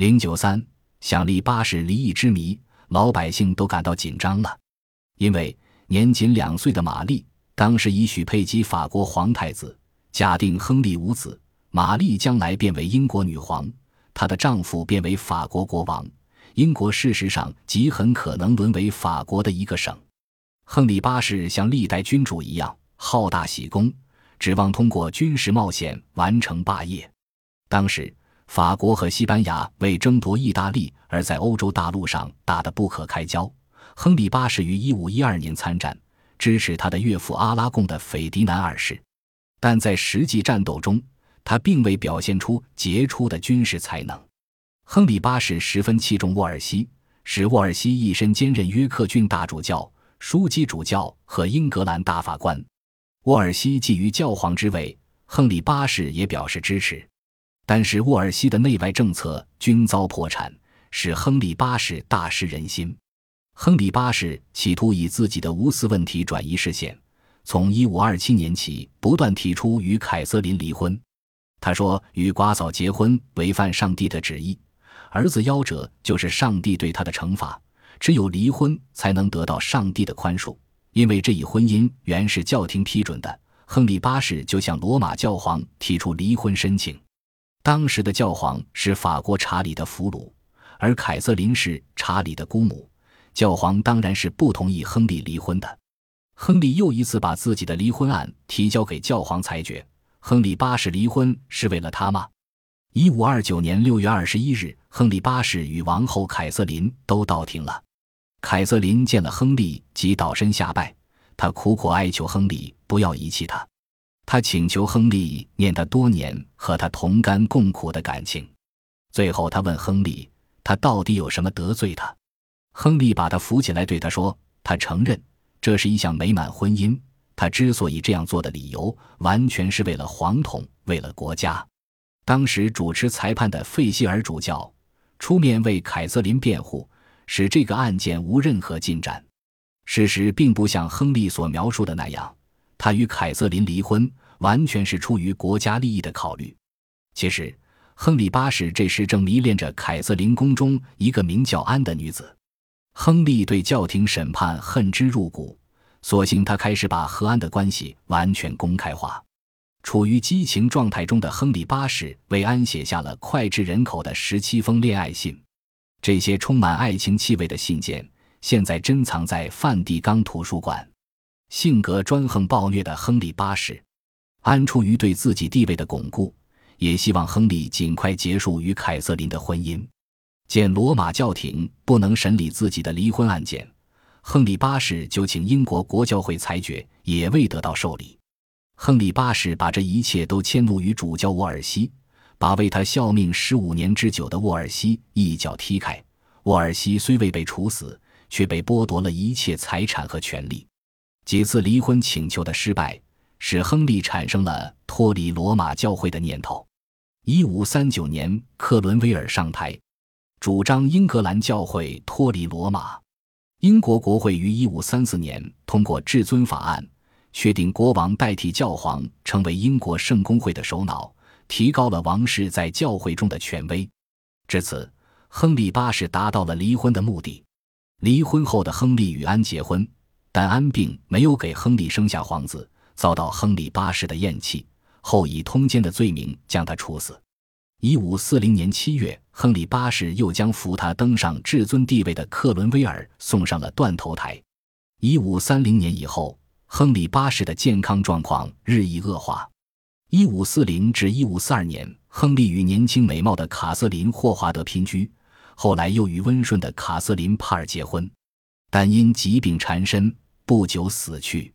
零九三，想立八世离异之谜，老百姓都感到紧张了，因为年仅两岁的玛丽当时已许配给法国皇太子，假定亨利无子，玛丽将来变为英国女皇，她的丈夫变为法国国王，英国事实上极很可能沦为法国的一个省。亨利八世像历代君主一样好大喜功，指望通过军事冒险完成霸业。当时。法国和西班牙为争夺意大利而在欧洲大陆上打得不可开交。亨利八世于1512年参战，支持他的岳父阿拉贡的斐迪南二世，但在实际战斗中，他并未表现出杰出的军事才能。亨利八世十分器重沃尔西，使沃尔西一身兼任约克郡大主教、枢机主教和英格兰大法官。沃尔西觊觎教皇之位，亨利八世也表示支持。但是沃尔西的内外政策均遭破产，使亨利八世大失人心。亨利八世企图以自己的无私问题转移视线，从1527年起不断提出与凯瑟琳离婚。他说：“与寡嫂结婚违反上帝的旨意，儿子夭折就是上帝对他的惩罚。只有离婚才能得到上帝的宽恕，因为这一婚姻原是教廷批准的。”亨利八世就向罗马教皇提出离婚申请。当时的教皇是法国查理的俘虏，而凯瑟琳是查理的姑母。教皇当然是不同意亨利离婚的。亨利又一次把自己的离婚案提交给教皇裁决。亨利八世离婚是为了他吗？一五二九年六月二十一日，亨利八世与王后凯瑟琳都到庭了。凯瑟琳见了亨利，即倒身下拜，她苦苦哀求亨利不要遗弃她。他请求亨利念他多年和他同甘共苦的感情，最后他问亨利：“他到底有什么得罪他？”亨利把他扶起来，对他说：“他承认这是一项美满婚姻。他之所以这样做的理由，完全是为了皇统，为了国家。”当时主持裁判的费希尔主教出面为凯瑟琳辩护，使这个案件无任何进展。事实并不像亨利所描述的那样。他与凯瑟琳离婚完全是出于国家利益的考虑。其实，亨利八世这时正迷恋着凯瑟琳宫中一个名叫安的女子。亨利对教廷审判恨之入骨，索性他开始把和安的关系完全公开化。处于激情状态中的亨利八世为安写下了脍炙人口的十七封恋爱信。这些充满爱情气味的信件现在珍藏在梵蒂冈图书馆。性格专横暴虐的亨利八世，安出于对自己地位的巩固，也希望亨利尽快结束与凯瑟琳的婚姻。见罗马教廷不能审理自己的离婚案件，亨利八世就请英国国教会裁决，也未得到受理。亨利八世把这一切都迁怒于主教沃尔西，把为他效命十五年之久的沃尔西一脚踢开。沃尔西虽未被处死，却被剥夺了一切财产和权利。几次离婚请求的失败，使亨利产生了脱离罗马教会的念头。一五三九年，克伦威尔上台，主张英格兰教会脱离罗马。英国国会于一五三四年通过至尊法案，确定国王代替教皇成为英国圣公会的首脑，提高了王室在教会中的权威。至此，亨利八世达到了离婚的目的。离婚后的亨利与安结婚。但安并没有给亨利生下皇子，遭到亨利八世的厌弃，后以通奸的罪名将他处死。一五四零年七月，亨利八世又将扶他登上至尊地位的克伦威尔送上了断头台。一五三零年以后，亨利八世的健康状况日益恶化。一五四零至一五四二年，亨利与年轻美貌的卡瑟琳·霍华德姘居，后来又与温顺的卡瑟琳·帕尔结婚。但因疾病缠身，不久死去。